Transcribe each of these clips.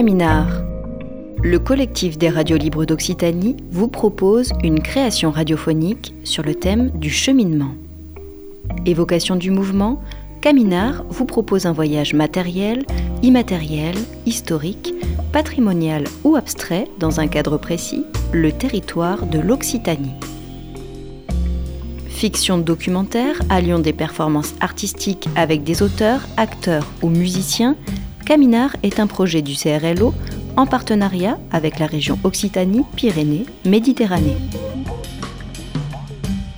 Caminar. Le collectif des radios libres d'Occitanie vous propose une création radiophonique sur le thème du cheminement. Évocation du mouvement, Caminar vous propose un voyage matériel, immatériel, historique, patrimonial ou abstrait dans un cadre précis, le territoire de l'Occitanie. Fiction documentaire alliant des performances artistiques avec des auteurs, acteurs ou musiciens Caminar est un projet du CRLO en partenariat avec la région Occitanie-Pyrénées-Méditerranée.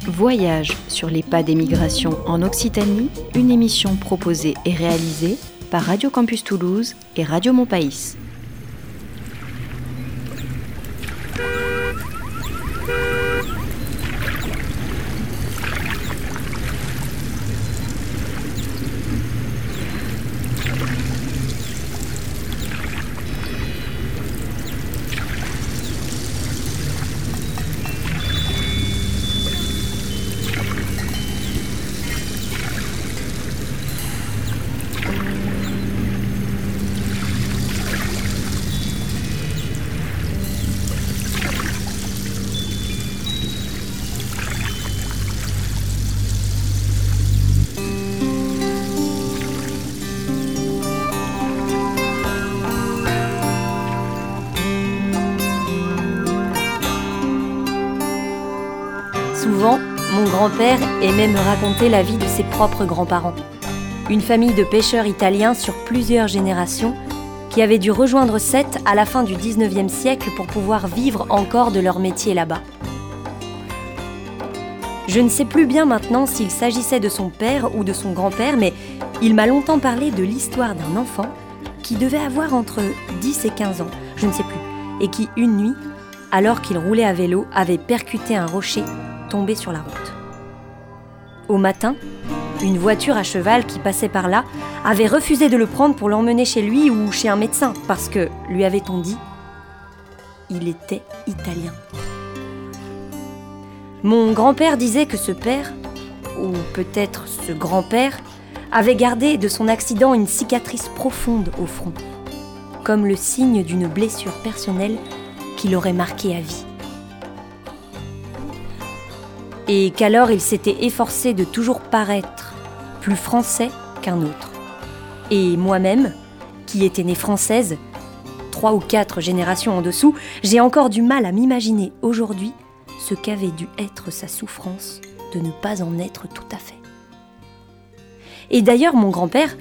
Voyage sur les pas des migrations en Occitanie, une émission proposée et réalisée par Radio Campus Toulouse et Radio Montpaïs. Grand-père aimait me raconter la vie de ses propres grands-parents. Une famille de pêcheurs italiens sur plusieurs générations qui avaient dû rejoindre Sète à la fin du 19e siècle pour pouvoir vivre encore de leur métier là-bas. Je ne sais plus bien maintenant s'il s'agissait de son père ou de son grand-père, mais il m'a longtemps parlé de l'histoire d'un enfant qui devait avoir entre 10 et 15 ans, je ne sais plus, et qui, une nuit, alors qu'il roulait à vélo, avait percuté un rocher tombé sur la route. Au matin, une voiture à cheval qui passait par là avait refusé de le prendre pour l'emmener chez lui ou chez un médecin parce que, lui avait-on dit, il était italien. Mon grand-père disait que ce père, ou peut-être ce grand-père, avait gardé de son accident une cicatrice profonde au front, comme le signe d'une blessure personnelle qui l'aurait marqué à vie et qu'alors il s'était efforcé de toujours paraître plus français qu'un autre. Et moi-même, qui étais née française, trois ou quatre générations en dessous, j'ai encore du mal à m'imaginer aujourd'hui ce qu'avait dû être sa souffrance de ne pas en être tout à fait. Et d'ailleurs, mon grand-père,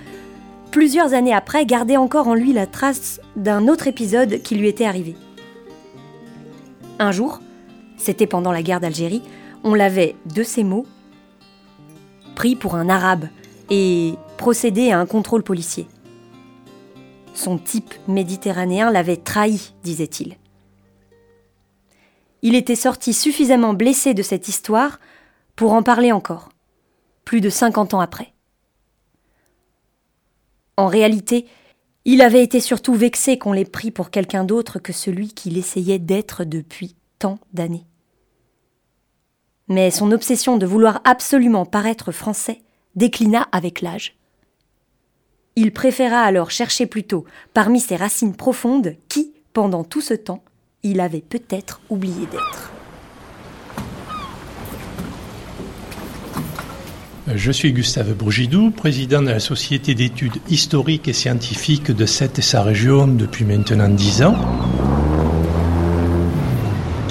plusieurs années après, gardait encore en lui la trace d'un autre épisode qui lui était arrivé. Un jour, c'était pendant la guerre d'Algérie, on l'avait, de ces mots, pris pour un arabe et procédé à un contrôle policier. Son type méditerranéen l'avait trahi, disait-il. Il était sorti suffisamment blessé de cette histoire pour en parler encore, plus de 50 ans après. En réalité, il avait été surtout vexé qu'on l'ait pris pour quelqu'un d'autre que celui qu'il essayait d'être depuis tant d'années. Mais son obsession de vouloir absolument paraître français déclina avec l'âge. Il préféra alors chercher plutôt parmi ses racines profondes qui, pendant tout ce temps, il avait peut-être oublié d'être. Je suis Gustave Bourgidou, président de la Société d'études historiques et scientifiques de Sète et sa région depuis maintenant dix ans.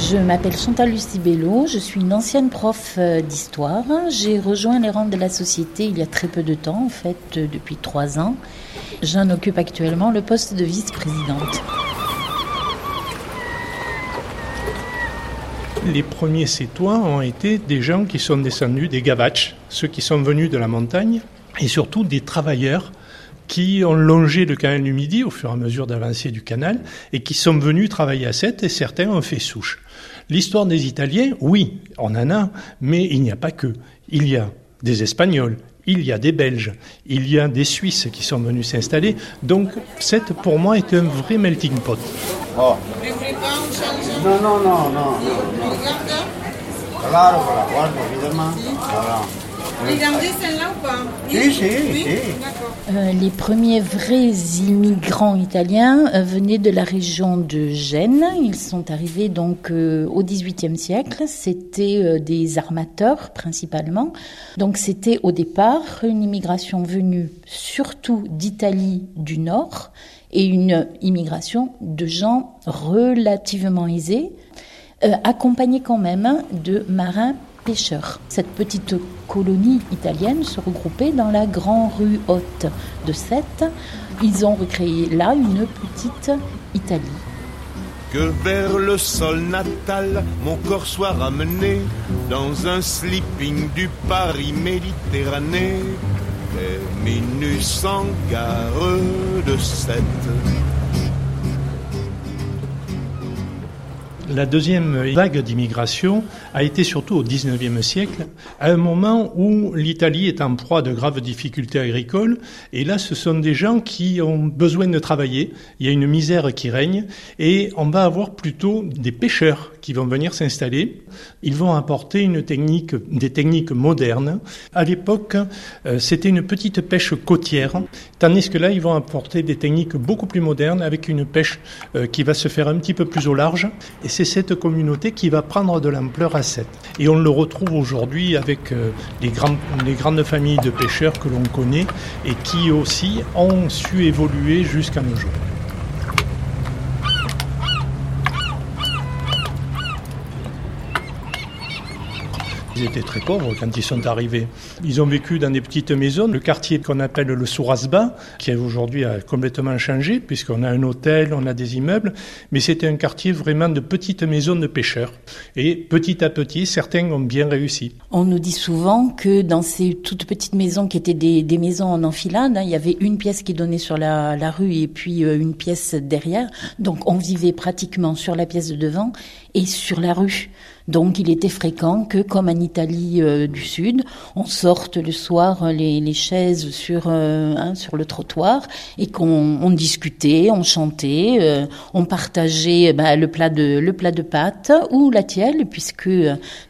Je m'appelle Chantal Lucie Bello, je suis une ancienne prof euh, d'histoire. J'ai rejoint les rangs de la société il y a très peu de temps, en fait, euh, depuis trois ans. J'en occupe actuellement le poste de vice-présidente. Les premiers Sétois ont été des gens qui sont descendus des Gavaches, ceux qui sont venus de la montagne, et surtout des travailleurs qui ont longé le canal du Midi au fur et à mesure d'avancée du canal et qui sont venus travailler à Sète et certains ont fait souche. L'histoire des Italiens, oui, on en a, mais il n'y a pas que. Il y a des Espagnols, il y a des Belges, il y a des Suisses qui sont venus s'installer. Donc, Sète, pour moi, est un vrai melting pot. Oh. Non, non, non, non. Claro, voilà, évidemment. Les celle-là ou pas si, Oui, si. d'accord. Euh, les premiers vrais immigrants italiens euh, venaient de la région de Gênes. Ils sont arrivés donc euh, au XVIIIe siècle. C'était euh, des armateurs principalement. Donc c'était au départ une immigration venue surtout d'Italie du Nord et une immigration de gens relativement aisés, euh, accompagnés quand même de marins Cette petite colonie italienne se regroupait dans la grande rue haute de Sète. Ils ont recréé là une petite Italie. Que vers le sol natal, mon corps soit ramené dans un sleeping du Paris Méditerranée. Terminus sans gare de Sète. La deuxième vague d'immigration a été surtout au XIXe siècle, à un moment où l'Italie est en proie de graves difficultés agricoles. Et là, ce sont des gens qui ont besoin de travailler. Il y a une misère qui règne. Et on va avoir plutôt des pêcheurs qui vont venir s'installer. Ils vont apporter des techniques modernes. À l'époque, euh, c'était une petite pêche côtière, tandis que là, ils vont apporter des techniques beaucoup plus modernes avec une pêche euh, qui va se faire un petit peu plus au large. Et c'est cette communauté qui va prendre de l'ampleur à 7. Et on le retrouve aujourd'hui avec euh, les, les grandes familles de pêcheurs que l'on connaît et qui aussi ont su évoluer jusqu'à nos jours. Ils étaient très pauvres quand ils sont arrivés. Ils ont vécu dans des petites maisons. Le quartier qu'on appelle le Sourasba, qui aujourd'hui a complètement changé, puisqu'on a un hôtel, on a des immeubles, mais c'était un quartier vraiment de petites maisons de pêcheurs. Et petit à petit, certains ont bien réussi. On nous dit souvent que dans ces toutes petites maisons qui étaient des, maisons en enfilade, hein, il y avait une pièce qui donnait sur la, la rue et puis euh, une pièce derrière. Donc on vivait pratiquement sur la pièce de devant et sur la rue. Donc il était fréquent que, comme en Italie euh, du Sud, on sorte le soir euh, les, les chaises sur, euh, hein, sur le trottoir et qu'on on discutait, on chantait, euh, on partageait bah, le, plat de, le plat de pâtes ou la tielle, puisque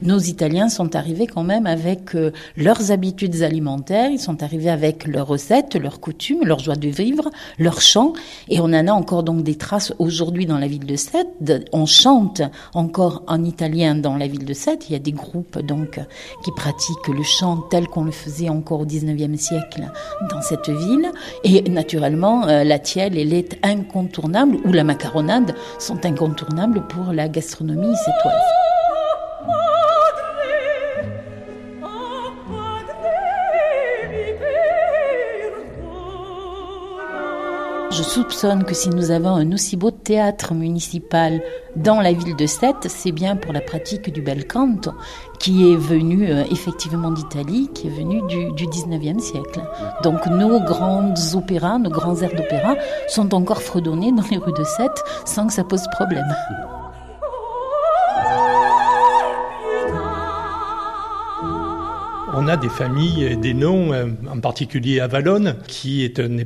nos Italiens sont arrivés quand même avec leurs habitudes alimentaires, ils sont arrivés avec leurs recettes, leurs coutumes, leur joie de vivre, leurs chants, et on en a encore donc des traces aujourd'hui dans la ville de Sète. On chante encore en italien dans la ville de Sète. Il y a des groupes donc qui pratiquent le chant tel qu'on le faisait encore au 19e siècle dans cette ville. Et naturellement, euh, la tielle, elle est incontournable, ou la macaronade sont incontournables pour la gastronomie sétoise. Je soupçonne que si nous avons un aussi beau théâtre municipal dans la ville de Sète, c'est bien pour la pratique du bel canto, qui est venu euh, effectivement d'Italie, qui est venu du, du 19e siècle. Donc nos grands opéras, nos grands airs d'opéra sont encore fredonnés dans les rues de Sète sans que ça pose problème. On a des familles et des noms, euh, en particulier Avalon, qui est un des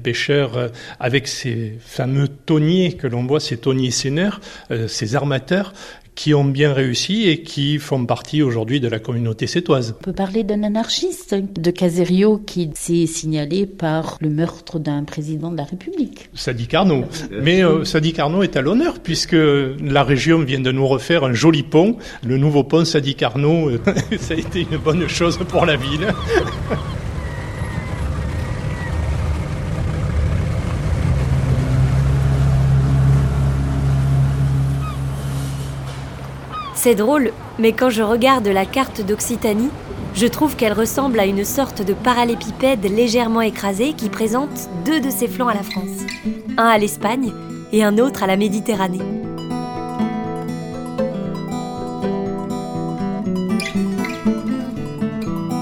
euh, avec ces fameux tonniers que l'on voit, ces tonniers seineurs, euh, ces armateurs, qui ont bien réussi et qui font partie aujourd'hui de la communauté sétoise. On peut parler d'un anarchiste de Caserio qui s'est signalé par le meurtre d'un président de la République. Sadi Carnot. Mais euh, Sadi Carnot est à l'honneur puisque la région vient de nous refaire un joli pont, le nouveau pont Sadi Carnot. euh, ça a été une bonne chose pour la ville. C'est drôle, mais quand je regarde la carte d'Occitanie, je trouve qu'elle ressemble à une sorte de parallépipède légèrement écrasé qui présente deux de ses flancs à la France. Un à l'Espagne et un autre à la Méditerranée.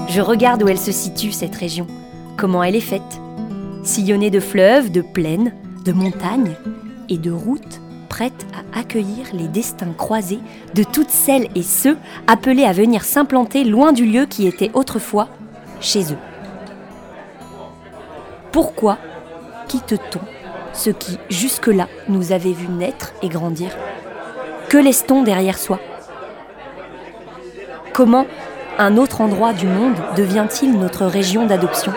Je regarde où elle se situe, cette région, comment elle est faite. Sillonnée de fleuves, de plaines, de montagnes et de routes accueillir les destins croisés de toutes celles et ceux appelés à venir s'implanter loin du lieu qui était autrefois chez eux. Pourquoi quitte-t-on ce qui jusque-là nous avait vu naître et grandir? Que laisse-t-on derrière soi? Comment un autre endroit du monde devient-il notre région d'adoption?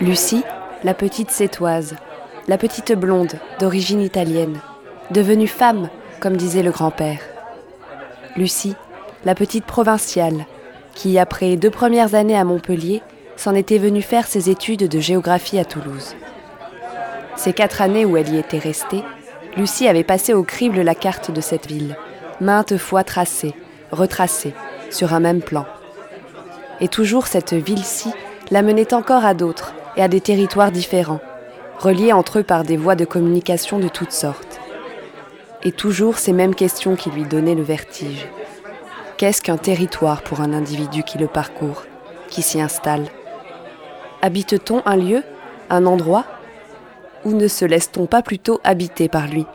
Lucie, la petite sétoise, la petite blonde d'origine italienne, devenue femme, comme disait le grand-père. Lucie, la petite provinciale, qui, après deux premières années à Montpellier, s'en était venue faire ses études de géographie à Toulouse. Ces quatre années où elle y était restée, Lucie avait passé au crible la carte de cette ville, maintes fois tracée, retracée, sur un même plan. Et toujours cette ville-ci la menait encore à d'autres et à des territoires différents, reliés entre eux par des voies de communication de toutes sortes. Et toujours ces mêmes questions qui lui donnaient le vertige. Qu'est-ce qu'un territoire pour un individu qui le parcourt, qui s'y installe? Habite-t-on un lieu, un endroit? Ou ne se laisse-t-on pas plutôt habiter par lui?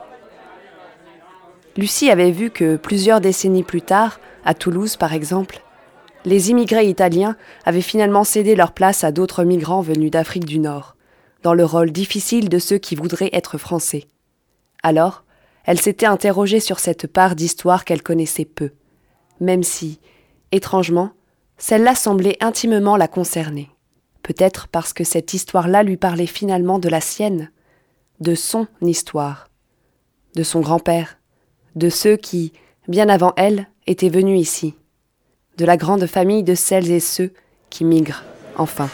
Lucie avait vu que plusieurs décennies plus tard, à Toulouse par exemple, les immigrés italiens avaient finalement cédé leur place à d'autres migrants venus d'Afrique du Nord, dans le rôle difficile de ceux qui voudraient être français. Alors, elle s'était interrogée sur cette part d'histoire qu'elle connaissait peu, même si, étrangement, celle-là semblait intimement la concerner. Peut-être parce que cette histoire-là lui parlait finalement de la sienne, de son histoire, de son grand-père, de ceux qui, bien avant elle, étaient venus ici de la grande famille de celles et ceux qui migrent, enfin.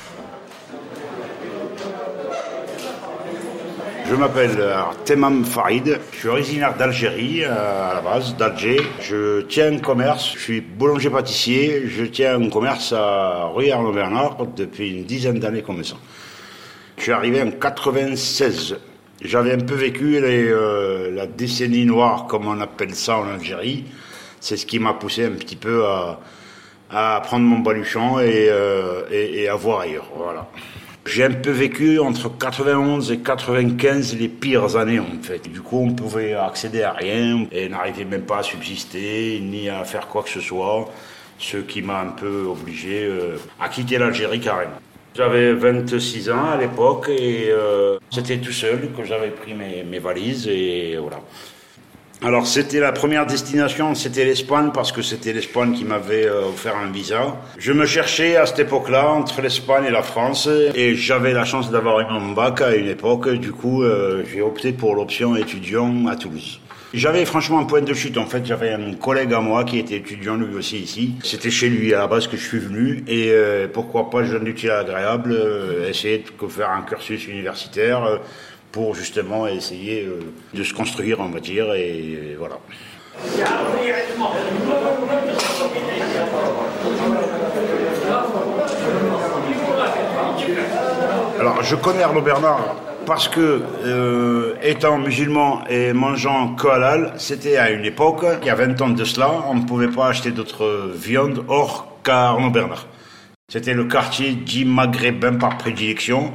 Je m'appelle euh, Temam Farid, je suis originaire d'Algérie euh, à la base, d'Alger. Je tiens un commerce, je suis boulanger-pâtissier, je tiens un commerce à rue Arnaud Bernard depuis une dizaine d'années comme ça. Je suis arrivé en 96. J'avais un peu vécu euh, la décennie noire, comme on appelle ça en Algérie. C'est ce qui m'a poussé un petit peu à, prendre mon baluchon et, et, et, à voir ailleurs. Voilà. J'ai un peu vécu entre 91 et 95 les pires années en fait. Du coup, on pouvait accéder à rien et n'arrivait même pas à subsister ni à faire quoi que ce soit, ce qui m'a un peu obligé euh, à quitter l'Algérie carrément. J'avais 26 ans à l'époque et euh, c'était tout seul que j'avais pris mes, mes valises et voilà. Alors c'était la première destination, c'était l'Espagne parce que c'était l'Espagne qui m'avait euh, offert un visa. Je me cherchais à cette époque-là entre l'Espagne et la France et j'avais la chance d'avoir eu mon bac à une époque. Du coup, euh, j'ai opté pour l'option étudiant à Toulouse. J'avais franchement un point de chute. En fait, j'avais un collègue à moi qui était étudiant lui aussi ici. C'était chez lui à la base que je suis venu. Et euh, pourquoi pas, jeune utile agréable, essayer de faire un cursus universitaire pour justement essayer euh, de se construire, on va dire, et voilà. Alors, je connais Arnaud Bernard parce que, euh, étant musulman et mangeant halal, c'était à une époque, il y a 20 ans de cela, on ne pouvait pas acheter d'autres viandes hors qu'à Arnaud Bernard. C'était le quartier dit maghrébin par prédilection.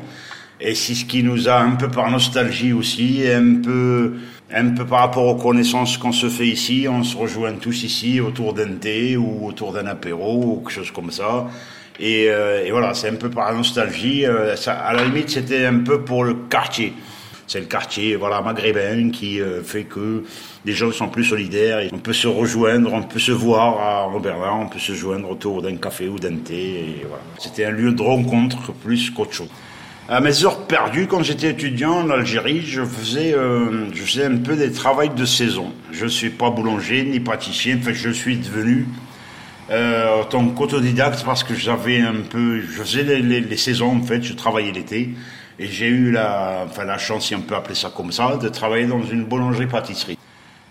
Et c'est ce qui nous a un peu par nostalgie aussi, un peu, un peu par rapport aux connaissances qu'on se fait ici. On se rejoint tous ici autour d'un thé ou autour d'un apéro ou quelque chose comme ça. Et, euh, et voilà, c'est un peu par nostalgie. Euh, ça, à la limite, c'était un peu pour le quartier. C'est le quartier, voilà, maghrébin qui euh, fait que les gens sont plus solidaires. Et on peut se rejoindre, on peut se voir à Robert on peut se joindre autour d'un café ou d'un thé. Voilà. C'était un lieu de rencontre plus qu'autre chose. À mes heures perdues, quand j'étais étudiant en Algérie, je faisais, euh, je faisais un peu des travaux de saison. Je ne suis pas boulanger ni pâtissier, fait, je suis devenu euh, en parce que j'avais un peu, je faisais les, les, saisons en fait, je travaillais l'été et j'ai eu la, enfin la chance, si on peut appeler ça comme ça, de travailler dans une boulangerie-pâtisserie.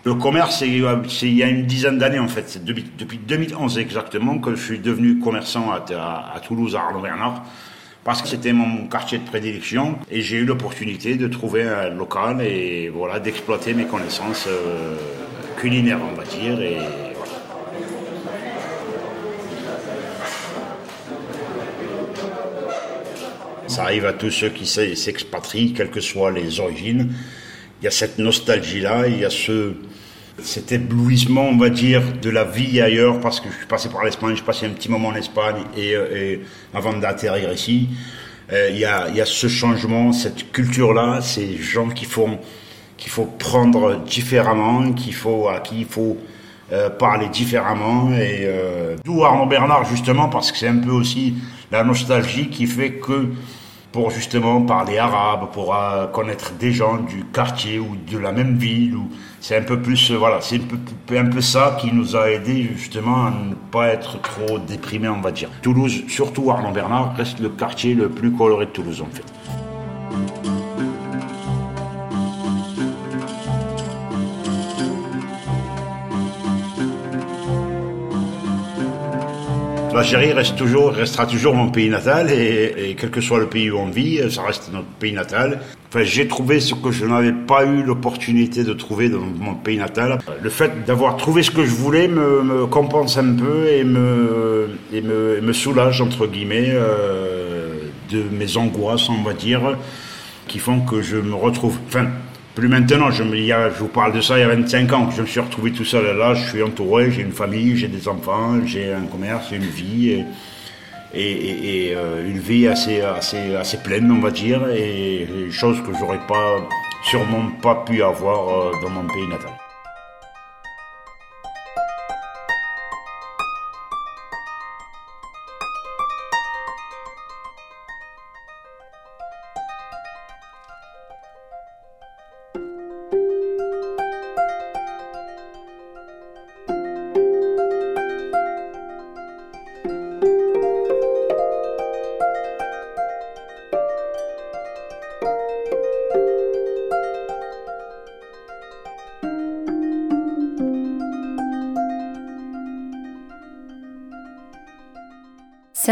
Le commerce, c'est il y a une dizaine d'années en fait, depuis, depuis, 2011 exactement que je suis devenu commerçant à, à, à Toulouse, à Arnaud-Bernard parce que c'était mon quartier de prédilection et j'ai eu l'opportunité de trouver un local et voilà d'exploiter mes connaissances euh, culinaires on va dire et. Ça arrive à tous ceux qui s'expatrient, quelles que soient les origines. Il y a cette nostalgie-là, il y a ce, cet éblouissement, on va dire, de la vie ailleurs, parce que je suis passé par l'Espagne, je passé un petit moment en Espagne, et, euh, et avant d'atterrir ici, euh, il y, a, y, a, ce changement, cette culture-là, ces gens qui font qu'il faut prendre différemment, qu'il faut, à qui il faut euh, parler différemment. Et d'où Arnaud Bernard justement parce que c'est un peu aussi la nostalgie qui fait que pour justement parler arabe, pour connaître des gens du quartier ou de la même ville. Ou c'est un peu plus, voilà, c'est un peu, un peu ça qui nous a aidé justement à ne pas être trop déprimé, on va dire. Toulouse, surtout Arnaud Bernard, reste le quartier le plus coloré de Toulouse en fait. L'Algérie reste toujours, restera toujours mon pays natal et, quel que soit le pays où on vit, ça reste notre pays natal. Enfin, j'ai trouvé ce que je n'avais pas eu l'opportunité de trouver dans mon pays natal. Le fait d'avoir trouvé ce que je voulais me, compense un peu et me, et me, soulage, entre guillemets, euh, de mes angoisses, on va dire, qui font que je me retrouve. Enfin, plus maintenant, je, me, je vous parle de ça il y a 25 ans, que je me suis retrouvé tout seul. Là, je suis entouré, j'ai une famille, j'ai des enfants, j'ai un commerce, une vie. Et, euh, une vie assez, assez, assez pleine, on va dire, et, et chose que j'aurais pas, sûrement pas pu avoir euh, dans mon pays natal.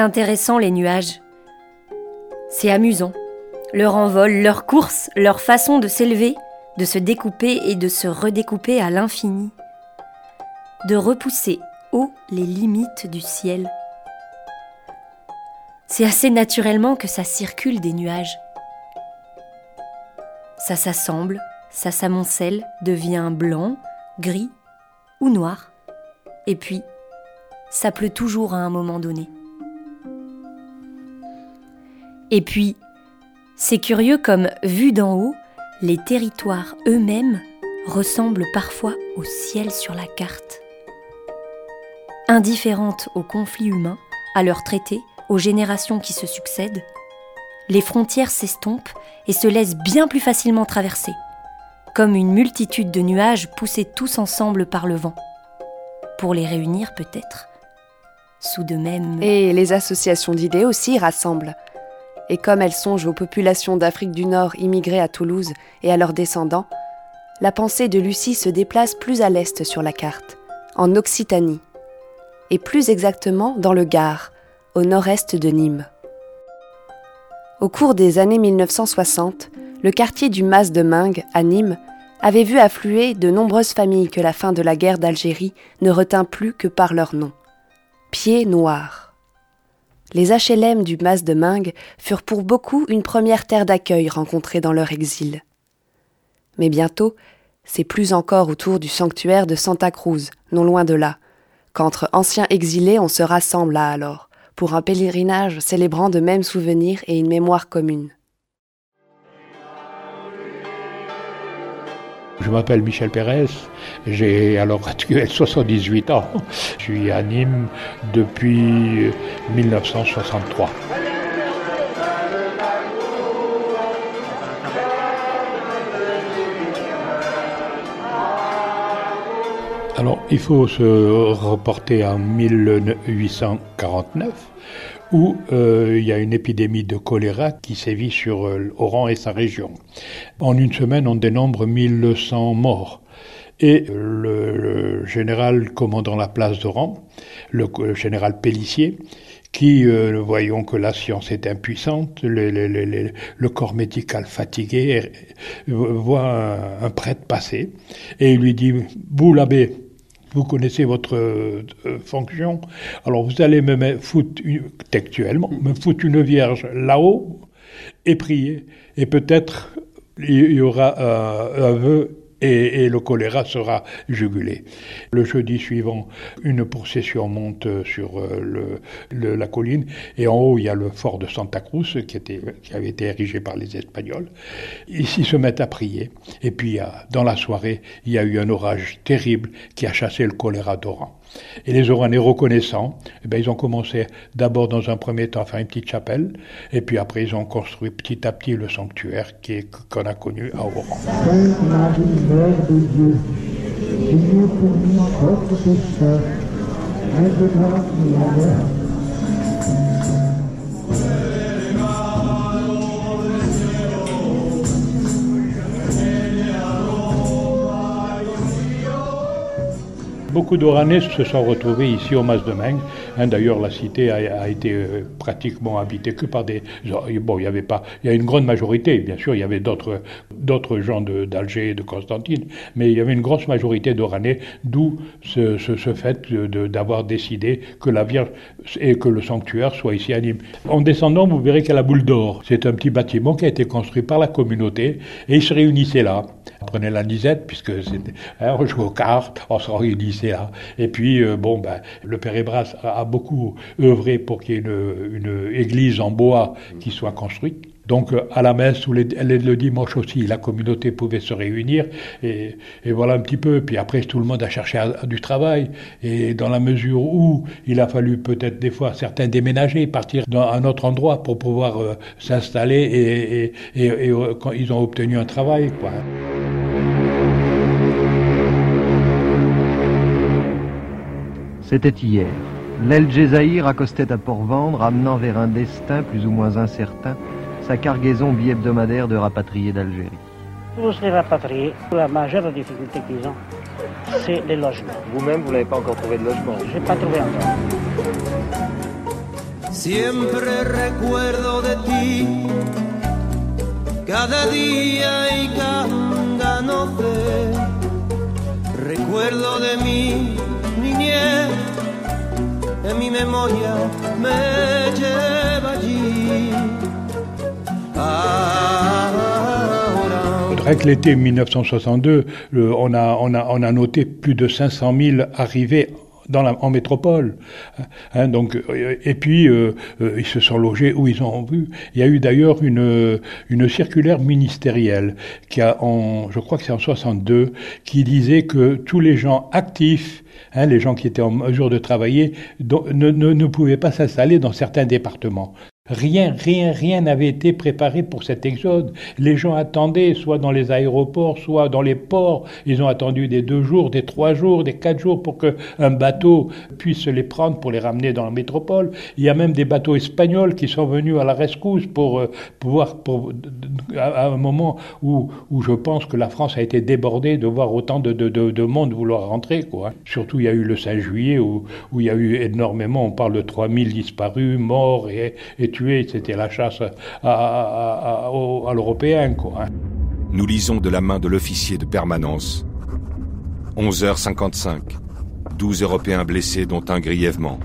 C'est intéressant les nuages. C'est amusant. Leur envol, leur course, leur façon de s'élever, de se découper et de se redécouper à l'infini. De repousser haut les limites du ciel. C'est assez naturellement que ça circule des nuages. Ça s'assemble, ça s'amoncelle, devient blanc, gris ou noir. Et puis, ça pleut toujours à un moment donné. Et puis, c'est curieux comme, vu d'en haut, les territoires eux-mêmes ressemblent parfois au ciel sur la carte. Indifférentes aux conflits humains, à leurs traités, aux générations qui se succèdent, les frontières s'estompent et se laissent bien plus facilement traverser, comme une multitude de nuages poussés tous ensemble par le vent. Pour les réunir peut-être, sous de mêmes... Et les associations d'idées aussi rassemblent et comme elle songe aux populations d'Afrique du Nord immigrées à Toulouse et à leurs descendants, la pensée de Lucie se déplace plus à l'est sur la carte, en Occitanie, et plus exactement dans le Gard, au nord-est de Nîmes. Au cours des années 1960, le quartier du Mas de Mingue, à Nîmes, avait vu affluer de nombreuses familles que la fin de la guerre d'Algérie ne retint plus que par leur nom. Pieds noirs les HLM du Mas de Mingue furent pour beaucoup une première terre d'accueil rencontrée dans leur exil. Mais bientôt, c'est plus encore autour du sanctuaire de Santa Cruz, non loin de là, qu'entre anciens exilés on se rassemble là alors, pour un pèlerinage célébrant de mêmes souvenirs et une mémoire commune. Je m'appelle Michel Pérez, j'ai à l'heure actuelle 78 ans. Je suis à Nîmes depuis 1963. Alors, il faut se reporter en 1849 où euh, il y a une épidémie de choléra qui sévit sur euh, Oran et sa région. En une semaine, on dénombre 1100 morts. Et le, général commandant la place d'Oran, le, général Pellissier, qui, euh, voyons que la science est impuissante, le, corps médical fatigué, voit un, un prêtre passer et il lui dit, vous l'abbé, vous connaissez votre euh, fonction. Alors vous allez me foutre textuellement, me foutre une vierge là-haut et prier. Et peut-être il y aura un, vœu et, le choléra sera jugulé. Le jeudi suivant, une procession monte sur euh, le, la colline et en haut il y a le fort de Santa Cruz qui, était, qui avait été érigé par les Espagnols. Ici se mettent à prier et puis dans la soirée il y a eu un orage terrible qui a chassé le choléra d'Oran. Et les Oranais reconnaissants, eh bien, ils ont commencé d'abord dans un premier temps à faire une petite chapelle, et puis après ils ont construit petit à petit le sanctuaire qu'on a connu à Oran. Beaucoup d'Oranais se sont retrouvés ici au Mas de Meng. Hein, d'ailleurs, la cité a, été euh, pratiquement habitée que par des. Bon, il y avait pas. Il y a une grande majorité, bien sûr, il y avait d'autres, gens d'Alger et de Constantine, mais il y avait une grosse majorité d'Oranais, d'où ce, fait d'avoir décidé que la Vierge et que le sanctuaire soit ici à Nîmes. En descendant, vous verrez a la boule d'or. C'est un petit bâtiment qui a été construit par la communauté et ils se réunissaient là. Prenait la nisette, puisque c'était, hein, on jouait aux cartes, on réunissait là. Et puis, euh, bon, ben, le Père Ebras a, beaucoup œuvré pour qu'il y ait une, église en bois qui soit construite. Donc euh, à la messe ou le dimanche aussi, la communauté pouvait se réunir et, voilà un petit peu. Puis après, tout le monde a cherché du travail et dans la mesure où il a fallu peut-être des fois certains déménager, partir dans un autre endroit pour pouvoir euh, s'installer et, et, quand ils ont obtenu un travail. Quoi. C'était hier. Jézaïr accostait à Port-Vendre, amenant vers un destin plus ou moins incertain sa cargaison bi-hebdomadaire de rapatriés d'Algérie. Tous les rapatriés, la majeure difficulté qu'ils ont, c'est les logements. Vous-même, vous n'avez pas encore trouvé de logement Je n'ai pas trouvé encore. Siempre recuerdo de ti, cada día y cada noche. Recuerdo de mi niñez, en mi memoria me lleva allí. Avec l'été 1962, on, a, noté plus de 500 000 arrivées dans la, en métropole. Hein, euh, et puis, euh, euh, ils se sont logés où ils ont vu. Il y a eu d'ailleurs une, circulaire ministérielle qui je crois que c'est en 62, qui disait que tous les gens actifs Hein, les gens qui étaient en mesure de travailler ne, ne, ne pouvaient pas s'installer dans certains départements. Rien, rien, rien n'avait été préparé pour cet exode. Les gens attendaient, soit dans les aéroports, soit dans les ports. Ils ont attendu des deux jours, des trois jours, des quatre jours pour qu'un bateau puisse les prendre pour les ramener dans la métropole. Il y a même des bateaux espagnols qui sont venus à la rescousse pour euh, pouvoir, à, un moment où, je pense que la France a été débordée de voir autant de, de, de, monde vouloir rentrer. Quoi. Surtout, il y a eu le 5 juillet où, où il y a eu énormément, on parle de 3000 disparus, morts et, et c'était la chasse à, l'européen. Hein. Nous lisons de la main de l'officier de permanence. 11h55. 12 Européens blessés dont un grièvement.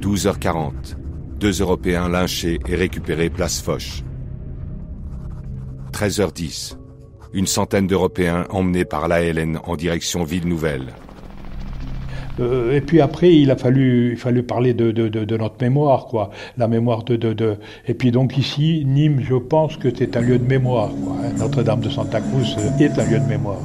12h40. Deux Européens lynchés et récupérés place Foch. 13h10. Une centaine d'Européens emmenés par l'ALN en direction Ville Nouvelle. Euh, et puis après, il a fallu, il fallu parler de, de, de, notre mémoire, quoi. La mémoire de, de, Et puis donc ici, Nîmes, je pense que c'est un lieu de mémoire. Hein. Notre-Dame de Santa Cruz est un lieu de mémoire.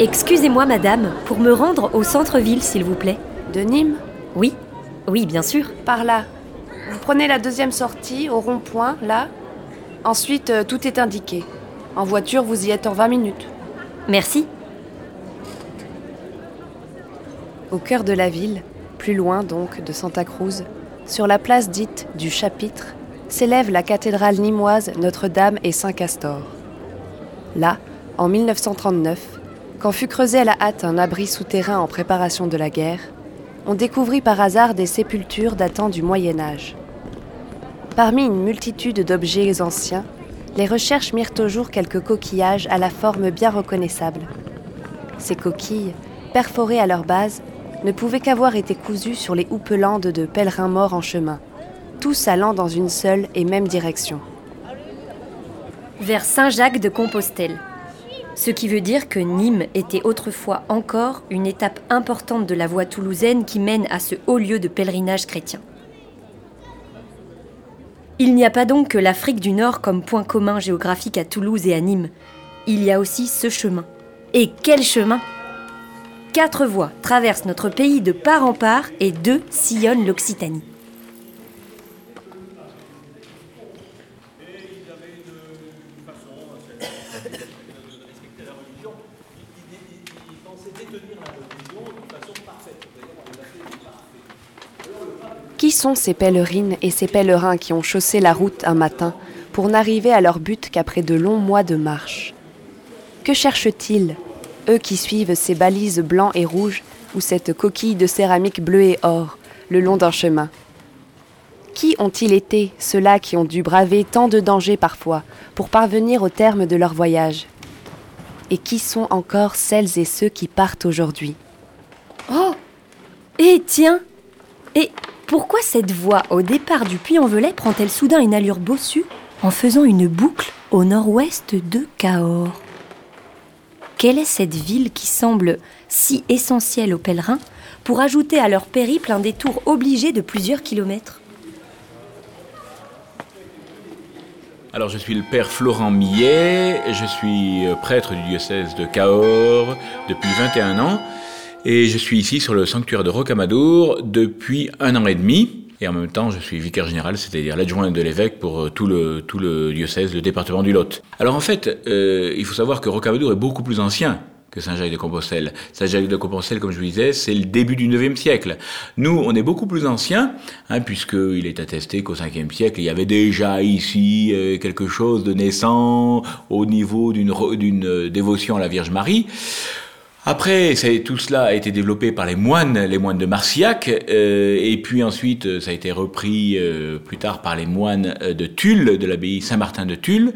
Excusez-moi, madame, pour me rendre au centre-ville, s'il vous plaît. De Nîmes Oui, oui, bien sûr. Par là. Vous prenez la deuxième sortie, au rond-point, là. Ensuite, euh, tout est indiqué. En voiture, vous y êtes en 20 minutes. Merci. Au cœur de la ville, plus loin donc de Santa Cruz, sur la place dite du Chapitre, s'élève la cathédrale nimoise Notre-Dame et Saint-Castor. Là, en 1939, quand fut creusé à la hâte un abri souterrain en préparation de la guerre, on découvrit par hasard des sépultures datant du Moyen Âge. Parmi une multitude d'objets anciens, les recherches mirent au jour quelques coquillages à la forme bien reconnaissable. Ces coquilles, perforées à leur base, ne pouvaient qu'avoir été cousues sur les houppelande de pèlerins morts en chemin, tous allant dans une seule et même direction. Vers Saint-Jacques de Compostelle. Ce qui veut dire que Nîmes était autrefois encore une étape importante de la voie toulousaine qui mène à ce haut lieu de pèlerinage chrétien. Il n'y a pas donc que l'Afrique du Nord comme point commun géographique à Toulouse et à Nîmes. Il y a aussi ce chemin. Et quel chemin Quatre voies traversent notre pays de part en part et deux sillonnent l'Occitanie. Qui sont ces pèlerines et ces pèlerins qui ont chaussé la route un matin pour n'arriver à leur but qu'après de longs mois de marche? Que cherchent-ils, eux qui suivent ces balises blancs et rouges ou cette coquille de céramique bleue et or le long d'un chemin? Qui ont-ils été, ceux-là qui ont dû braver tant de dangers parfois pour parvenir au terme de leur voyage? Et qui sont encore celles et ceux qui partent aujourd'hui? Oh! Eh tiens! Et pourquoi cette voie au départ du Puy-en-Velay prend-elle soudain une allure bossue en faisant une boucle au nord-ouest de Cahors? Quelle est cette ville qui semble si essentielle aux pèlerins pour ajouter à leur périple un détour obligé de plusieurs kilomètres? Alors je suis le père Florent Millet, je suis euh, prêtre du diocèse de Cahors depuis 21 ans. Et je suis ici sur le sanctuaire de Rocamadour depuis un an et demi. Et en même temps, je suis vicaire général, c'est-à-dire l'adjoint de l'évêque pour euh, tout le, tout le diocèse, le département du Lot. Alors en fait, euh, il faut savoir que Rocamadour est beaucoup plus ancien que Saint-Jacques de Compostelle. Saint-Jacques de Compostelle, comme je vous disais, c'est le début du IXe siècle. Nous, on est beaucoup plus anciens, hein, puisqu'il est attesté qu'au Ve siècle, il y avait déjà ici euh, quelque chose de naissant au niveau d'une euh, dévotion à la Vierge Marie. Après, tout cela a été développé par les moines, les moines de Marcillac, euh, et puis ensuite euh, ça a été repris euh, plus tard par les moines de Tulle, de l'abbaye Saint-Martin de Tulle.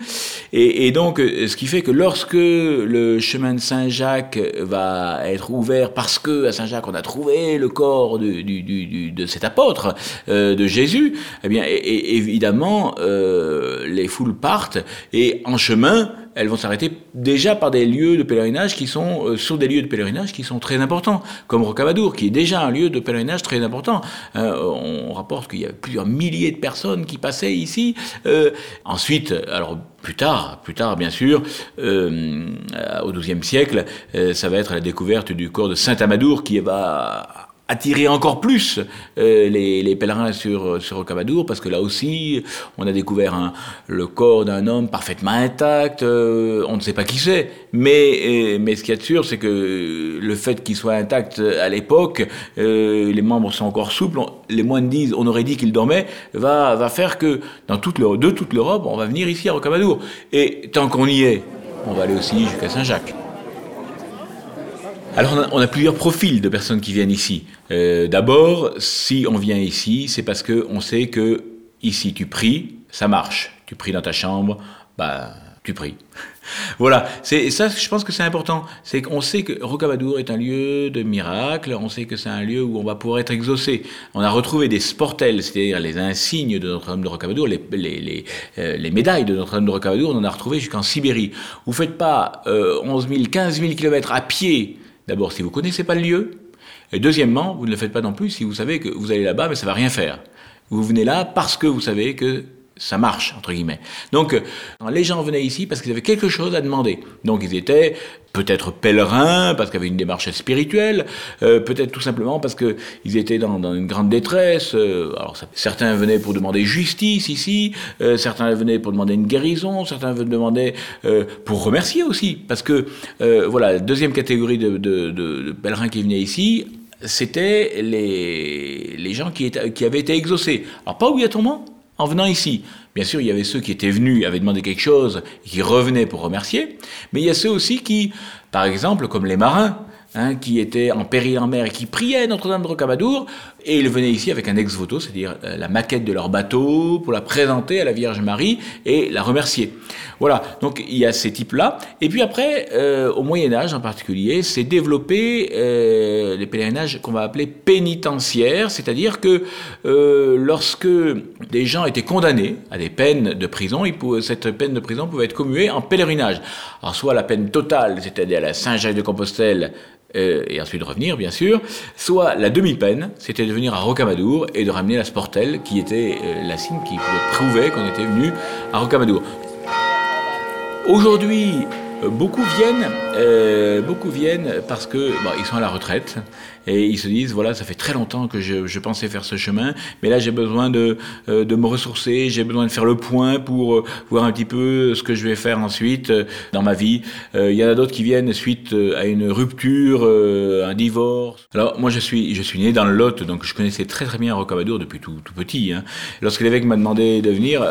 Et, donc, ce qui fait que lorsque le chemin de Saint-Jacques va être ouvert, parce que à Saint-Jacques on a trouvé le corps de cet apôtre de Jésus, eh bien, évidemment, les foules partent et en chemin elles vont s'arrêter déjà par des lieux de pèlerinage qui sont euh, sur des lieux de pèlerinage qui sont très importants, comme Rocamadour, qui est déjà un lieu de pèlerinage très important. Euh, on rapporte qu'il y a plusieurs milliers de personnes qui passaient ici. Euh, ensuite, alors plus tard, plus tard bien sûr, au XIIe siècle, ça va être la découverte du corps de Saint Amadour qui va attirer encore plus euh, les, pèlerins sur, sur Rocamadour, parce que là aussi, on a découvert le corps d'un homme parfaitement intact, euh, on ne sait pas qui c'est, mais, euh, mais ce qu'il y a de sûr, c'est que le fait qu'il soit intact à l'époque, les membres sont encore souples, les moines disent, on aurait dit qu'il dormait, va, va faire que dans toute de toute l'Europe, on va venir ici à Rocamadour. Et tant qu'on y est, on va aller aussi jusqu'à Saint-Jacques. Alors on a, plusieurs profils de personnes qui viennent ici. Euh, d'abord, si on vient ici, c'est parce que on sait que ici tu pries, ça marche. Tu pries dans ta chambre, bah tu pries. voilà, c'est ça. Je pense que c'est important. C'est qu'on sait que Rocamadour est un lieu de miracle. On sait que c'est un lieu où on va pouvoir être exaucé. On a retrouvé des sportels, c'est-à-dire les insignes de Notre-Dame de les, euh, les médailles de Notre-Dame de Rocamadour. On en a retrouvé jusqu'en Sibérie. Vous faites pas euh, 11 000, 15 000 kilomètres à pied D'abord, si vous connaissez pas le lieu, et deuxièmement, vous ne le faites pas non plus si vous savez que vous allez là-bas, mais ça va rien faire. Vous venez là parce que vous savez que ça marche, entre guillemets. Donc, euh, les gens venaient ici parce qu'ils avaient quelque chose à demander. Donc, ils étaient peut-être pèlerins, parce qu'il y avait une démarche spirituelle, euh, peut-être tout simplement parce qu'ils étaient dans, une grande détresse. Euh, alors, certains venaient pour demander justice ici, certains venaient pour demander une guérison, certains venaient demander pour remercier aussi. Parce que, voilà, la deuxième catégorie de, pèlerins qui venaient ici, c'était les, les gens qui avaient été exaucés. Alors, pas obligatoirement, en venant ici. Bien sûr, il y avait ceux qui étaient venus, avaient demandé quelque chose, qui revenaient pour remercier, mais il y a ceux aussi qui, par exemple, comme les marins, hein, qui étaient en péril en mer et qui priaient Notre-Dame de Rocamadour, Et ils venaient ici avec un ex-voto, c'est-à-dire euh, la maquette de leur bateau, pour la présenter à la Vierge Marie et la remercier. Voilà, donc il y a ces types-là. Et puis après, euh, au Moyen Âge en particulier, s'est développé euh, les pèlerinages qu'on va appeler pénitentiaires, c'est-à-dire que euh, lorsque des gens étaient condamnés à des peines de prison, il pouvait, cette peine de prison pouvait être commuée en pèlerinage. Alors soit la peine totale, c'est-à-dire la Saint-Jacques de Compostelle, et ensuite revenir, bien sûr, soit la demi-peine, c'était de venir à Rocamadour et de ramener la sportelle, qui était euh, la signe qui prouvait qu'on était venu à Rocamadour. Aujourd'hui, euh, beaucoup viennent, euh, beaucoup viennent parce que ils sont à la retraite et ils se disent voilà ça fait très longtemps que je, je pensais faire ce chemin, mais là j'ai besoin de, euh, de me ressourcer, j'ai besoin de faire le point pour euh, voir un petit peu ce que je vais faire ensuite euh, dans ma vie. Il y en a d'autres qui viennent suite à une rupture, un divorce. Alors moi je suis je suis né dans le Lot donc je connaissais très très bien Rocamadour depuis tout, tout petit. Hein. Lorsque l'évêque m'a demandé de venir,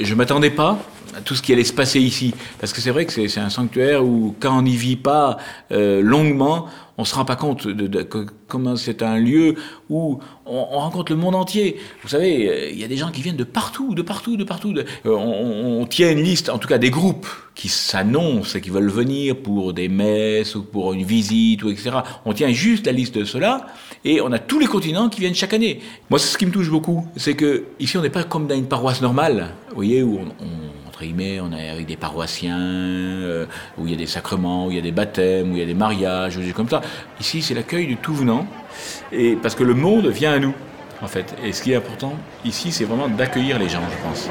je m'attendais pas tout ce qui allait se passer ici parce que c'est vrai que c'est un sanctuaire où quand on n'y vit pas euh, longuement on se rend pas compte de, comment c'est un lieu où on, on rencontre le monde entier. Vous savez, euh, il y a des gens qui viennent de partout, de partout, de partout. euh, on, tient une liste, en tout cas des groupes qui s'annoncent et qui veulent venir pour des messes ou pour une visite ou etc. On tient juste la liste de cela et on a tous les continents qui viennent chaque année. Moi, c'est ce qui me touche beaucoup, c'est que ici on n'est pas comme dans une paroisse normale, vous voyez, où on on est avec des paroissiens, euh, où il y a des sacrements, où il y a des baptêmes, où il y a des mariages, comme ça. Ici, c'est l'accueil du tout venant, et parce que le monde vient à nous, en fait. Et ce qui est important ici, c'est vraiment d'accueillir les gens, je pense.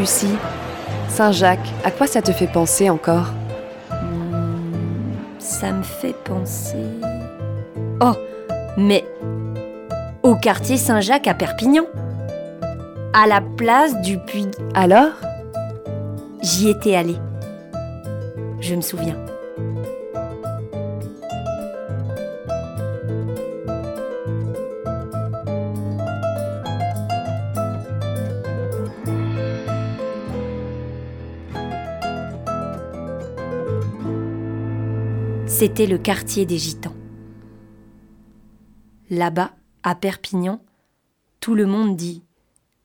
Lucie, Saint-Jacques, à quoi ça te fait penser encore? Ça me fait penser. Oh, mais au quartier Saint-Jacques à Perpignan. À la place du puits. Alors? J'y étais allée. Je me souviens. C'était le quartier des Gitans. Là-bas, à Perpignan, tout le monde dit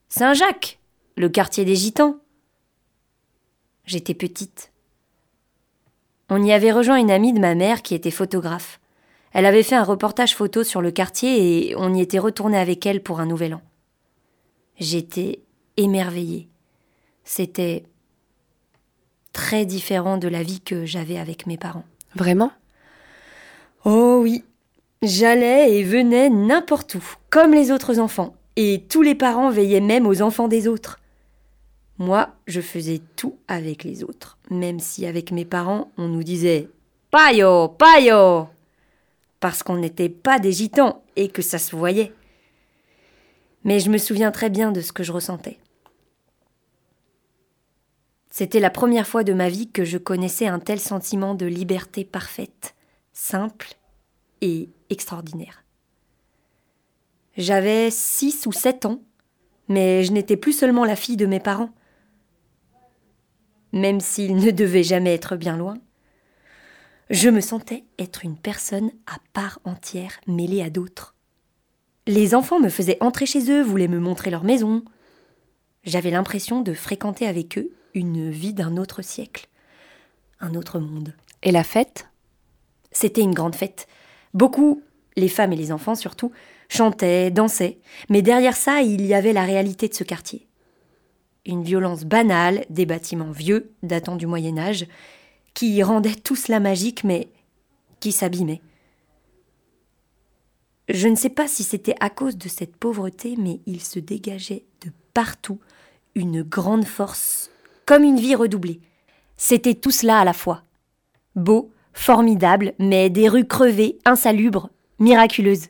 Saint-Jacques, le quartier des Gitans. J'étais petite. On y avait rejoint une amie de ma mère qui était photographe. Elle avait fait un reportage photo sur le quartier et on y était retourné avec elle pour un nouvel an. J'étais émerveillée. C'était très différent de la vie que j'avais avec mes parents. Vraiment? Oh oui, j'allais et venais n'importe où, comme les autres enfants, et tous les parents veillaient même aux enfants des autres. Moi, je faisais tout avec les autres, même si avec mes parents, on nous disait Payo, payo parce qu'on n'était pas des gitans et que ça se voyait. Mais je me souviens très bien de ce que je ressentais. C'était la première fois de ma vie que je connaissais un tel sentiment de liberté parfaite, simple et extraordinaire. J'avais six ou sept ans, mais je n'étais plus seulement la fille de mes parents. Même s'ils ne devaient jamais être bien loin, je me sentais être une personne à part entière mêlée à d'autres. Les enfants me faisaient entrer chez eux, voulaient me montrer leur maison. J'avais l'impression de fréquenter avec eux une vie d'un autre siècle, un autre monde. Et la fête? C'était une grande fête. Beaucoup, les femmes et les enfants surtout, chantaient, dansaient, mais derrière ça, il y avait la réalité de ce quartier. Une violence banale, des bâtiments vieux, datant du Moyen Âge, qui rendaient tout cela magique, mais qui s'abîmaient. Je ne sais pas si c'était à cause de cette pauvreté, mais il se dégageait de partout une grande force, comme une vie redoublée. C'était tout cela à la fois. Beau, formidable, mais des rues crevées, insalubres, miraculeuses.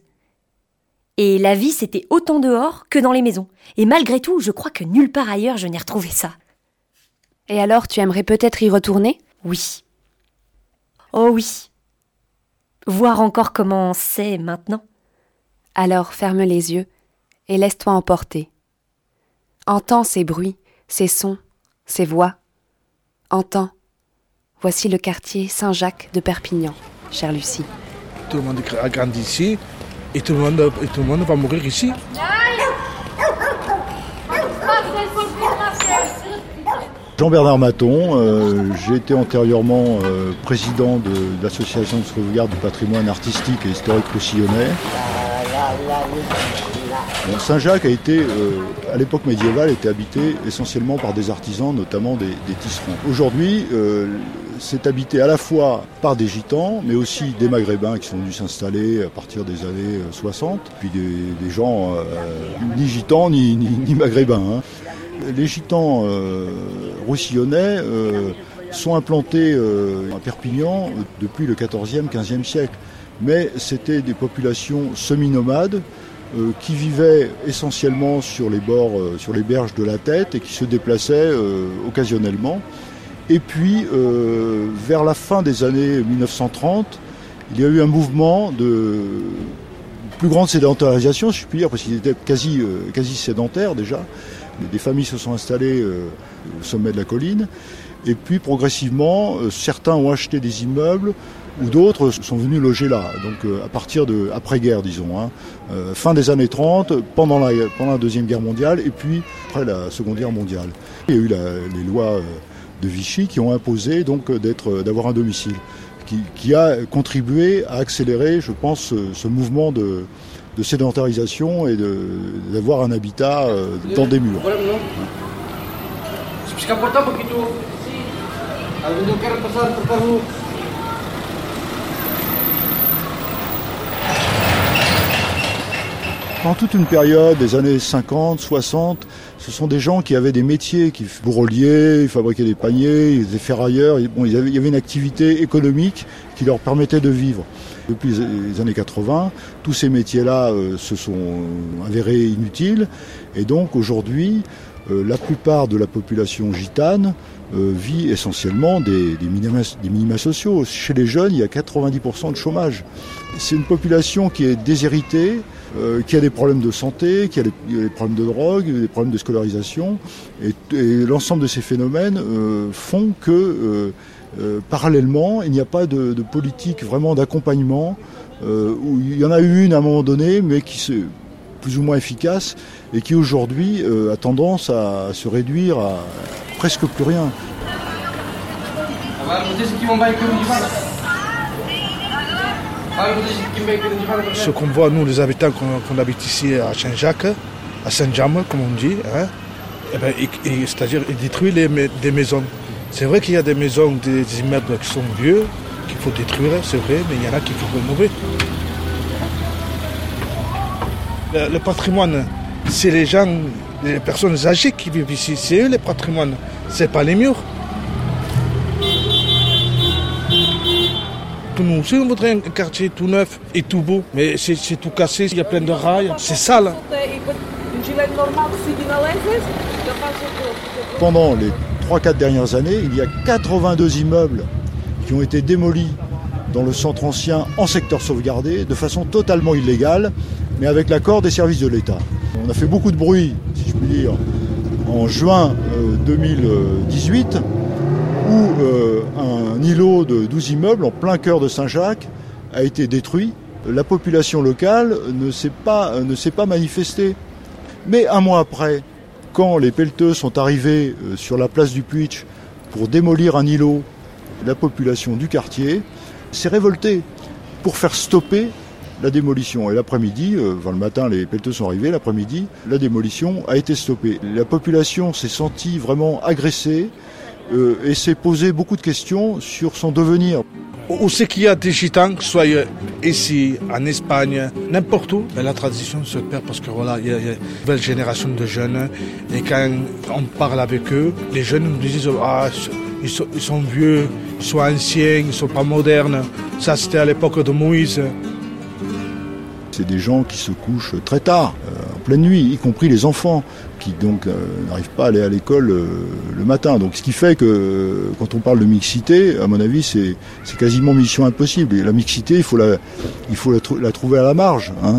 Et la vie, c'était autant dehors que dans les maisons. Et malgré tout, je crois que nulle part ailleurs je n'ai retrouvé ça. Et alors, tu aimerais peut-être y retourner? Oui. Oh oui. Voir encore comment c'est maintenant. Alors ferme les yeux et laisse-toi emporter. Entends ces bruits, ces sons, ces voix. Entends. Voici le quartier Saint-Jacques de Perpignan, chère Lucie. Tout le monde a grandi ici et tout le monde, et tout le monde va mourir ici. Jean-Bernard Maton, euh, j'ai été antérieurement euh, président de, de l'association de sauvegarde du patrimoine artistique et historique roussillonnais. Bon, Saint-Jacques a été, euh, à l'époque médiévale, était habité essentiellement par des artisans, notamment des, des tisserands. Aujourd'hui, euh, c'est habité à la fois par des gitans, mais aussi des maghrébins qui sont venus s'installer à partir des années 60, puis des, gens euh, ni gitans ni, maghrébins. Hein. Les gitans euh, roussillonnais euh, sont implantés euh, à Perpignan depuis le 14e, 15e siècle. Mais c'était des populations semi-nomades euh, qui vivaient essentiellement sur les bords, euh, sur les berges de la tête et qui se déplaçaient euh, occasionnellement. Et puis, euh, vers la fin des années 1930, il y a eu un mouvement de plus grande sédentarisation, si je puis dire, parce qu'ils étaient quasi, euh, quasi sédentaires déjà. Des familles se sont installées euh, au sommet de la colline. Et puis progressivement, euh, certains ont acheté des immeubles ou d'autres sont venus loger là. Donc à partir de après-guerre, disons, hein, fin des années 30, pendant la, pendant la deuxième guerre mondiale et puis après la seconde guerre mondiale. Il y a eu la, les lois de Vichy qui ont imposé donc euh, d'être, d'avoir un domicile, qui, qui, a contribué à accélérer, je pense, ce, ce mouvement de, de sédentarisation et de, d'avoir un habitat euh, dans des murs. Pendant toute une période, des années 50, 60, ce sont des gens qui avaient des métiers, qui bourreliers, ils fabriquaient des paniers, ils étaient ferrailleurs. Bon, il y avait une activité économique qui leur permettait de vivre. Depuis les années 80, tous ces métiers-là euh, se sont avérés inutiles. Et donc aujourd'hui, euh, la plupart de la population gitane euh, vit essentiellement des, minima, des, minima, sociaux. Chez les jeunes, il y a 90% de chômage. C'est une population qui est déshéritée, euh, qui a des problèmes de santé, qui a des, problèmes de drogue, des problèmes de scolarisation. Et, l'ensemble de ces phénomènes euh, font que euh, parallèlement, il n'y a pas de, politique vraiment d'accompagnement, il y en a eu une à un moment donné, mais qui se plus ou moins efficace et qui aujourd'hui a tendance à, se réduire à presque plus rien. Ce qu'on voit, nous les habitants qu'on qu habite ici à Saint-Jacques, à Saint-James, comme on dit, hein, et ben, c'est-à-dire détruire les, des maisons. C'est vrai qu'il y a des maisons, des, des immeubles qui sont vieux, qu'il faut détruire, c'est vrai, mais il y en a qu'il faut rénover. Le, le patrimoine, c'est les gens, les personnes âgées qui vivent ici, c'est eux les patrimoines, c'est pas les murs. Aussi, on voudrait un quartier tout neuf et tout beau, mais c'est tout cassé, il y a plein de rails, c'est sale. Pendant les 3-4 dernières années, il y a 82 immeubles qui ont été démolis dans le centre ancien en secteur sauvegardé de façon totalement illégale, mais avec l'accord des services de l'État. On a fait beaucoup de bruit, si je puis dire, en juin euh, 2018, où euh, un îlot de 12 immeubles en plein cœur de Saint-Jacques a été détruit. La population locale ne s'est pas, pas manifestée. Mais un mois après, quand les pelleteux sont arrivés euh, sur la place du Puitch pour démolir un îlot, la population du quartier s'est révoltée pour faire stopper la démolition. Et l'après-midi, euh, enfin le matin, les pelleteux sont arrivés, l'après-midi, la démolition a été stoppée. La population s'est sentie vraiment agressée euh, et s'est posé beaucoup de questions sur son devenir. Où c'est qu'il y a des gitans, soit ici, en Espagne, n'importe où, la tradition se perd parce que voilà, il y, a, il y a une nouvelle génération de jeunes et quand on parle avec eux, les jeunes nous disent ah, ils sont, ils sont vieux, ils sont anciens, ils sont pas modernes. Ça, c'était à l'époque de Moïse. C'est des gens qui se couchent très tard, euh, en pleine nuit, y compris les enfants qui donc n'arrivent pas à aller à l'école le matin. Donc ce qui fait que quand on parle de mixité, à mon avis, c'est quasiment mission impossible. Et la mixité, il faut la, il faut la, trouver à la marge. Hein.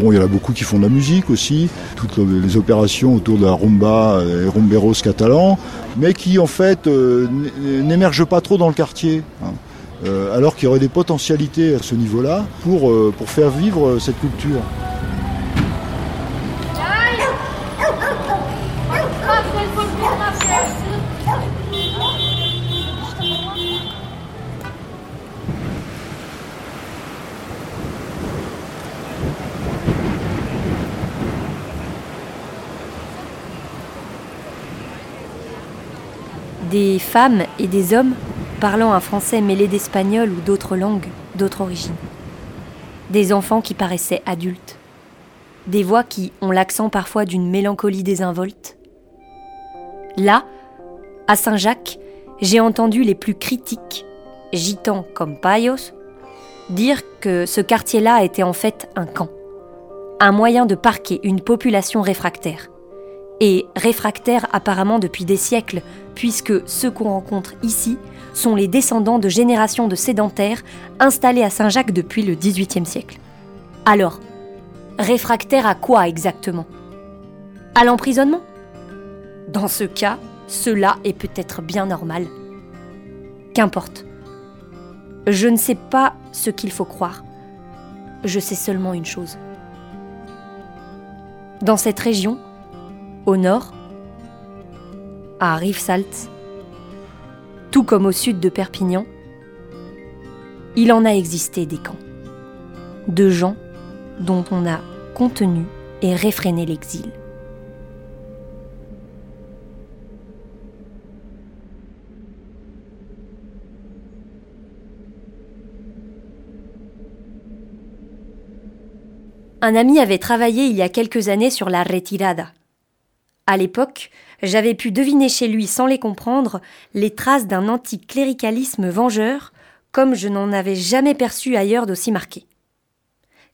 bon, il y en a beaucoup qui font de la musique aussi, toutes les opérations autour de la rumba et rumberos catalans, mais qui en fait n'émergent pas trop dans le quartier. Hein. Euh, alors qu'il y aurait des potentialités à ce niveau-là pour, euh, pour faire vivre euh, cette culture. Des femmes et des hommes parlant un français mêlé d'espagnol ou d'autres langues, d'autres origines. Des enfants qui paraissaient adultes. Des voix qui ont l'accent parfois d'une mélancolie désinvolte. Là, à Saint-Jacques, j'ai entendu les plus critiques, gitans comme Payos, dire que ce quartier-là était en fait un camp, un moyen de parquer une population réfractaire. Et réfractaire apparemment depuis des siècles, puisque ceux qu'on rencontre ici sont les descendants de générations de sédentaires installés à Saint-Jacques depuis le XVIIIe siècle. Alors, réfractaires à quoi exactement? À l'emprisonnement? Dans ce cas, cela est peut-être bien normal. Qu'importe. Je ne sais pas ce qu'il faut croire. Je sais seulement une chose. Dans cette région, au nord, à Rivesaltes, tout comme au sud de Perpignan, il en a existé des camps, de gens dont on a contenu et réfréné l'exil. Un ami avait travaillé il y a quelques années sur la retirada. À l'époque, j'avais pu deviner chez lui, sans les comprendre, les traces d'un anticléricalisme vengeur, comme je n'en avais jamais perçu ailleurs d'aussi marqué.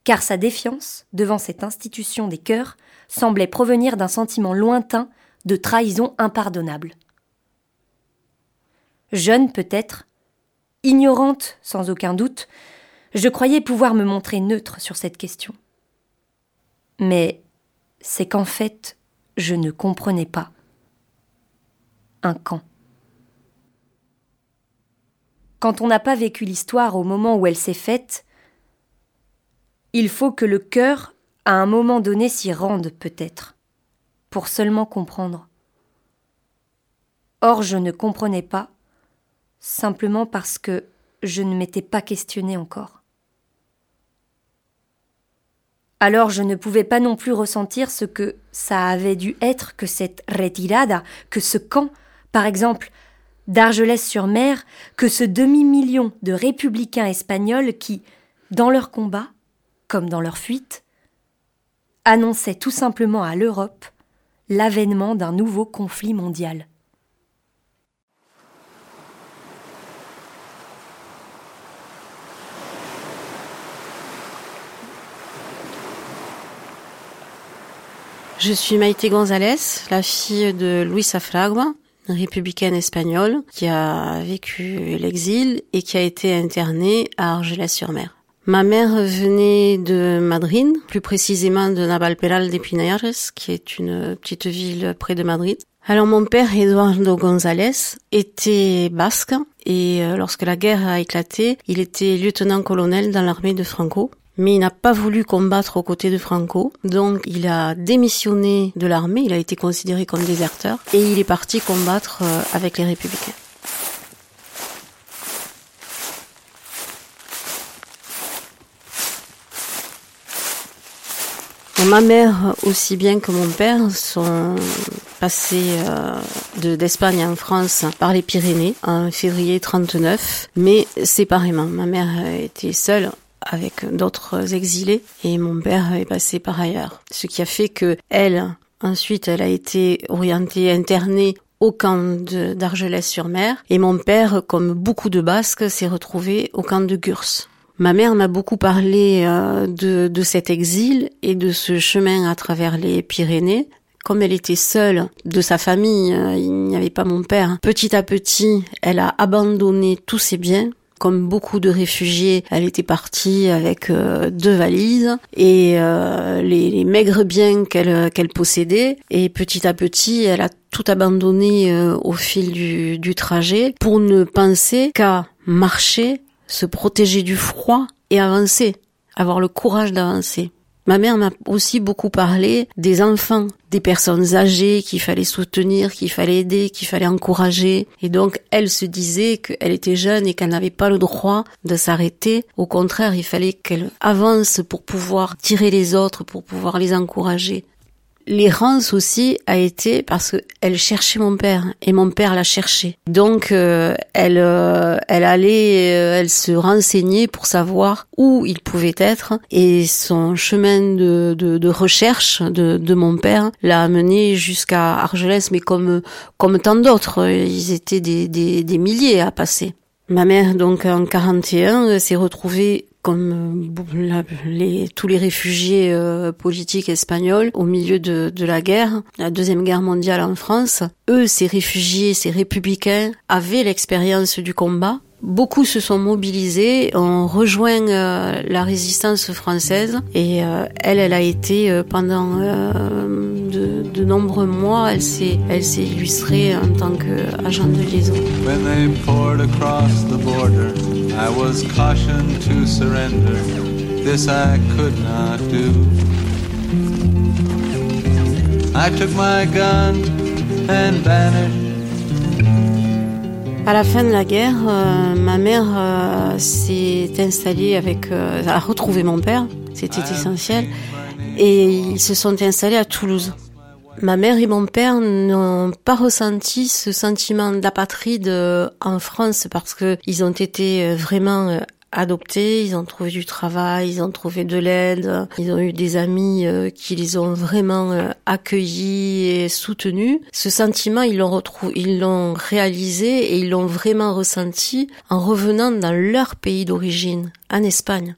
Car sa défiance, devant cette institution des cœurs, semblait provenir d'un sentiment lointain de trahison impardonnable. Jeune peut-être, ignorante sans aucun doute, je croyais pouvoir me montrer neutre sur cette question. Mais c'est qu'en fait, je ne comprenais pas un camp. Quand on n'a pas vécu l'histoire au moment où elle s'est faite, il faut que le cœur, à un moment donné, s'y rende peut-être, pour seulement comprendre. Or, je ne comprenais pas, simplement parce que je ne m'étais pas questionné encore. Alors je ne pouvais pas non plus ressentir ce que ça avait dû être que cette retirada, que ce camp par exemple, d'Argelès-sur-Mer, que ce demi-million de républicains espagnols qui, dans leur combat, comme dans leur fuite, annonçaient tout simplement à l'Europe l'avènement d'un nouveau conflit mondial. Je suis Maïté González, la fille de Luisa Fragua, républicaine espagnole qui a vécu l'exil et qui a été internée à Argelès-sur-Mer. Ma mère venait de Madrid, plus précisément de Navalperal de Pinares, qui est une petite ville près de Madrid. Alors mon père, Eduardo González, était basque et euh, lorsque la guerre a éclaté, il était lieutenant-colonel dans l'armée de Franco mais il n'a pas voulu combattre aux côtés de Franco, donc il a démissionné de l'armée, il a été considéré comme déserteur, et il est parti combattre euh, avec les républicains. Ma mère, aussi bien que mon père, sont passés euh, d'Espagne en France par les Pyrénées en février 39, mais séparément. Ma mère était seule avec d'autres exilés et mon père est passé par ailleurs. Ce qui a fait que elle, ensuite, elle a été orientée, internée au camp d'Argelès-sur-Mer et mon père, comme beaucoup de Basques, s'est retrouvé au camp de Gurs. Ma mère m'a beaucoup parlé euh, de, de cet exil et de ce chemin à travers les Pyrénées comme elle était seule de sa famille, euh, il n'y avait pas mon père. Petit à petit, elle a abandonné tous ses biens. Comme beaucoup de réfugiés, elle était partie avec euh, deux valises et euh, les, maigres biens qu'elle qu'elle possédait. Et petit à petit, elle a tout abandonné au fil du trajet pour ne penser qu'à marcher, se protéger du froid et avancer, avoir le courage d'avancer. Ma mère m'a aussi beaucoup parlé des enfants, des personnes âgées qu'il fallait soutenir, qu'il fallait aider, qu'il fallait encourager. Et donc, elle se disait qu'elle était jeune et qu'elle n'avait pas le droit de s'arrêter. Au contraire, il fallait qu'elle avance pour pouvoir tirer les autres, pour pouvoir les encourager l'errance aussi a été parce qu'elle cherchait mon père et mon père l'a cherché. Donc euh, elle euh, elle allait euh, elle se renseignait pour savoir où il pouvait être et son chemin de, de, de recherche de, de mon père l'a amené jusqu'à Argelès mais comme comme tant d'autres ils étaient des, des, des milliers à passer. Ma mère, donc en 41, s'est retrouvée comme euh, tous les réfugiés euh, politiques espagnols au milieu de, de, la guerre, la deuxième guerre mondiale en France. Eux, ces réfugiés, ces républicains, avaient l'expérience du combat. Beaucoup se sont mobilisés, ont rejoint euh, la résistance française et elle, elle a été pendant de, de, nombreux mois, elle s'est, elle s'est illustrée en tant qu'agent de liaison. I was cautioned to surrender. This I could not do. I took my gun and vanished. À la fin de la guerre, euh, ma mère euh, s'est installée avec, euh, a retrouvé mon père, c'était essentiel, et ils se sont installés à Toulouse. Ma mère et mon père n'ont pas ressenti ce sentiment d'apatride euh, en France parce que ils ont été euh, vraiment euh, adoptés, ils ont trouvé du travail, ils ont trouvé de l'aide, ils ont eu des amis qui les ont vraiment accueillis et soutenus. Ce sentiment, ils l'ont retrouvé, ils l'ont réalisé et ils l'ont vraiment ressenti en revenant dans leur pays d'origine, en Espagne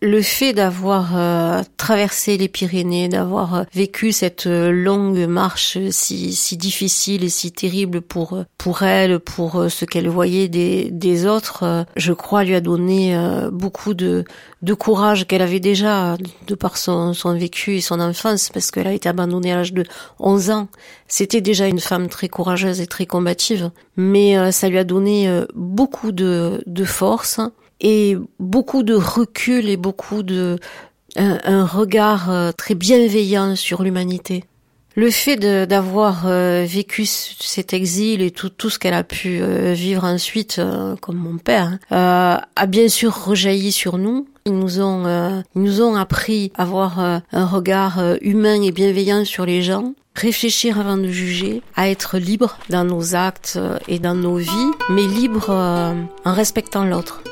le fait d'avoir euh, traversé les Pyrénées, d'avoir euh, vécu cette euh, longue marche si, si difficile et si terrible pour pour elle, pour ce qu'elle voyait des, des autres, je crois lui a donné beaucoup de, de courage qu'elle avait déjà de par son, son vécu et son enfance parce qu'elle a été abandonnée à l'âge de 11 ans. C'était déjà une femme très courageuse et très combative, mais ça lui a donné beaucoup de, de force et beaucoup de recul et beaucoup de un, regard euh, très bienveillant sur l'humanité. Le fait d'avoir euh, vécu cet exil et tout, ce qu'elle a pu euh, vivre ensuite, comme mon père, hein, a bien sûr rejailli sur nous. Ils nous ont, ils nous ont appris à avoir un regard humain et bienveillant sur les gens, réfléchir avant de juger, à être libre dans nos actes et dans nos vies, mais libre en respectant l'autre.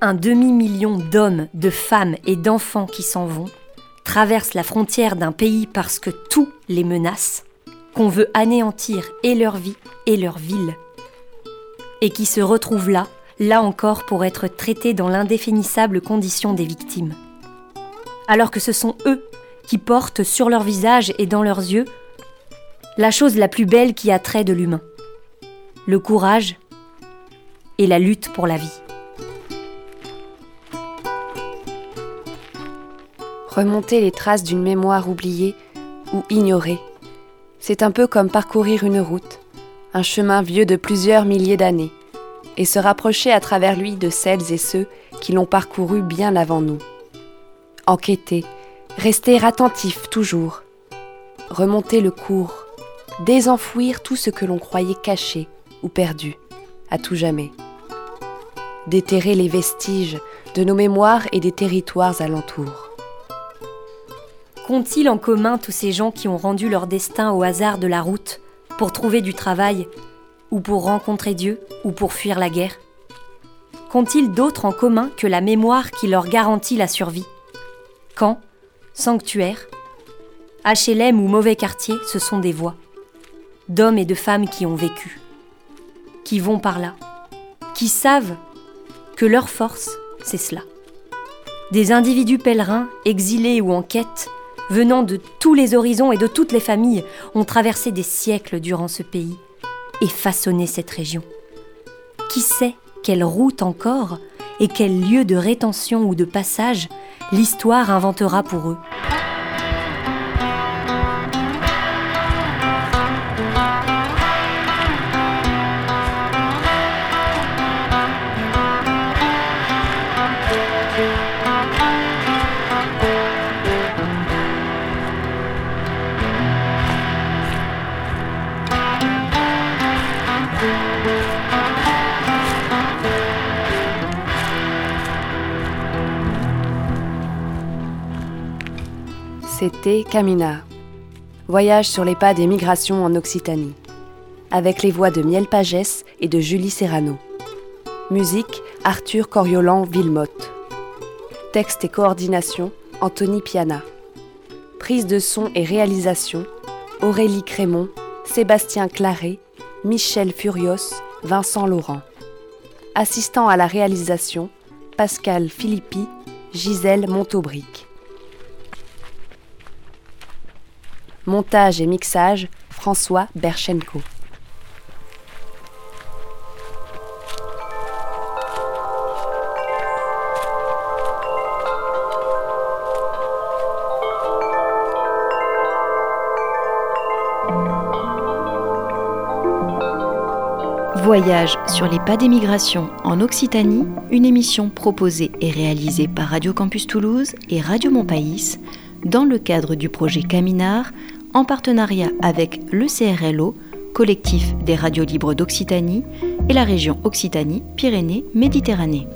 Un demi-million d'hommes, de femmes et d'enfants qui s'en vont, traversent la frontière d'un pays parce que tout les menace, qu'on veut anéantir et leur vie et leur ville, et qui se retrouvent là, là encore pour être traités dans l'indéfinissable condition des victimes. Alors que ce sont eux qui portent sur leur visage et dans leurs yeux la chose la plus belle qui a trait de l'humain, le courage et la lutte pour la vie. Remonter les traces d'une mémoire oubliée ou ignorée. C'est un peu comme parcourir une route, un chemin vieux de plusieurs milliers d'années, et se rapprocher à travers lui de celles et ceux qui l'ont parcouru bien avant nous. Enquêter, rester attentif toujours, remonter le cours, désenfouir tout ce que l'on croyait caché ou perdu, à tout jamais. Déterrer les vestiges de nos mémoires et des territoires alentours. Qu'ont-ils en commun tous ces gens qui ont rendu leur destin au hasard de la route pour trouver du travail, ou pour rencontrer Dieu, ou pour fuir la guerre? Qu'ont-ils d'autre en commun que la mémoire qui leur garantit la survie? Camp, sanctuaire, HLM ou mauvais quartier, ce sont des voix, d'hommes et de femmes qui ont vécu, qui vont par là, qui savent que leur force, c'est cela. Des individus pèlerins, exilés ou en quête, venant de tous les horizons et de toutes les familles, ont traversé des siècles durant ce pays et façonné cette région. Qui sait quelle route encore et quel lieu de rétention ou de passage l'histoire inventera pour eux C'était Camina. Voyage sur les pas des migrations en Occitanie. Avec les voix de Miel Pagès et de Julie Serrano. Musique Arthur Coriolan Villemotte. Texte et coordination Anthony Piana. Prise de son et réalisation Aurélie Crémont, Sébastien Claret, Michel Furios, Vincent Laurent. Assistant à la réalisation Pascal Philippi, Gisèle Montaubric. Montage et mixage, François Berchenko. Voyage sur les pas des migrations en Occitanie, une émission proposée et réalisée par Radio Campus Toulouse et Radio Montpaïs dans le cadre du projet Caminar en partenariat avec le CRLO, collectif des radios libres d'Occitanie, et la région Occitanie-Pyrénées-Méditerranée.